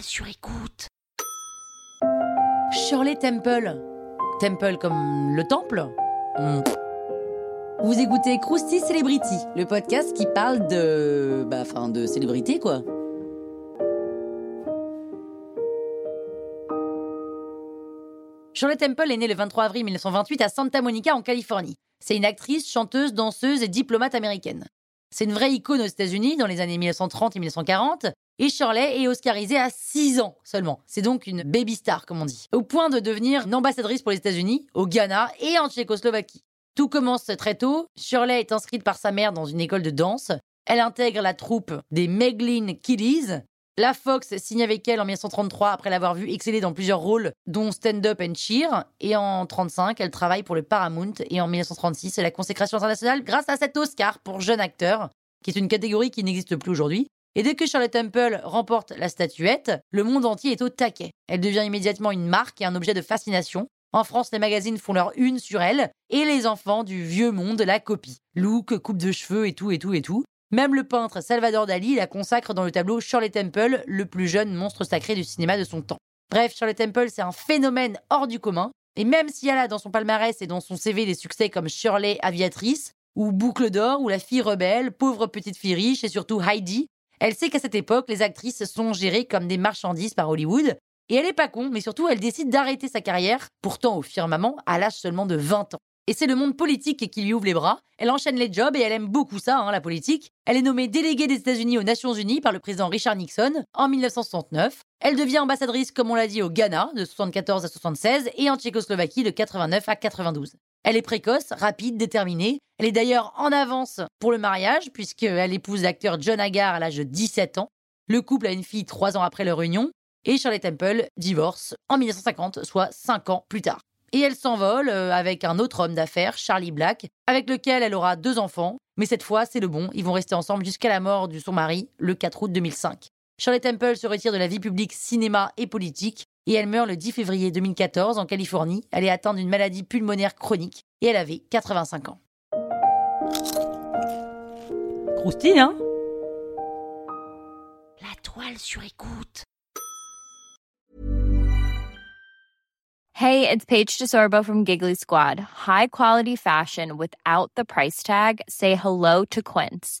sur écoute. Shirley Temple. Temple comme le temple Hmm. Vous écoutez Krusty Celebrity, le podcast qui parle de. Bah, enfin, de célébrité, quoi. Shirley Temple est née le 23 avril 1928 à Santa Monica, en Californie. C'est une actrice, chanteuse, danseuse et diplomate américaine. C'est une vraie icône aux États-Unis dans les années 1930 et 1940. Et Shirley est oscarisée à 6 ans seulement. C'est donc une baby star, comme on dit. Au point de devenir une ambassadrice pour les États-Unis, au Ghana et en Tchécoslovaquie. Tout commence très tôt. Shirley est inscrite par sa mère dans une école de danse. Elle intègre la troupe des Meglin Kiddies. La Fox signe avec elle en 1933 après l'avoir vue exceller dans plusieurs rôles, dont Stand Up and Cheer. Et en 1935, elle travaille pour le Paramount. Et en 1936, c'est la consécration internationale grâce à cet Oscar pour jeune acteur, qui est une catégorie qui n'existe plus aujourd'hui. Et dès que Charlotte Temple remporte la statuette, le monde entier est au taquet. Elle devient immédiatement une marque et un objet de fascination. En France, les magazines font leur une sur elle, et les enfants du vieux monde la copient. Look, coupe de cheveux et tout et tout et tout. Même le peintre Salvador Dali la consacre dans le tableau Shirley Temple, le plus jeune monstre sacré du cinéma de son temps. Bref, Shirley Temple, c'est un phénomène hors du commun. Et même si elle a dans son palmarès et dans son CV des succès comme Shirley Aviatrice, ou Boucle d'or, ou La fille rebelle, Pauvre petite fille riche, et surtout Heidi, elle sait qu'à cette époque, les actrices sont gérées comme des marchandises par Hollywood. Et elle est pas con, mais surtout, elle décide d'arrêter sa carrière, pourtant au firmament, à l'âge seulement de 20 ans. Et c'est le monde politique qui lui ouvre les bras. Elle enchaîne les jobs et elle aime beaucoup ça, hein, la politique. Elle est nommée déléguée des États-Unis aux Nations Unies par le président Richard Nixon en 1969. Elle devient ambassadrice, comme on l'a dit, au Ghana de 74 à 76 et en Tchécoslovaquie de 89 à 92. Elle est précoce, rapide, déterminée. Elle est d'ailleurs en avance pour le mariage, puisqu'elle épouse l'acteur John Agar à l'âge de 17 ans. Le couple a une fille trois ans après leur union. Et Shirley Temple divorce en 1950, soit cinq ans plus tard. Et elle s'envole euh, avec un autre homme d'affaires, Charlie Black, avec lequel elle aura deux enfants. Mais cette fois, c'est le bon, ils vont rester ensemble jusqu'à la mort de son mari, le 4 août 2005. Shirley Temple se retire de la vie publique, cinéma et politique et elle meurt le 10 février 2014 en Californie. Elle est atteinte d'une maladie pulmonaire chronique et elle avait 85 ans. Croustille, hein? La toile sur écoute. Hey, it's Paige DeSorbo from Giggly Squad. High quality fashion without the price tag. Say hello to Quince.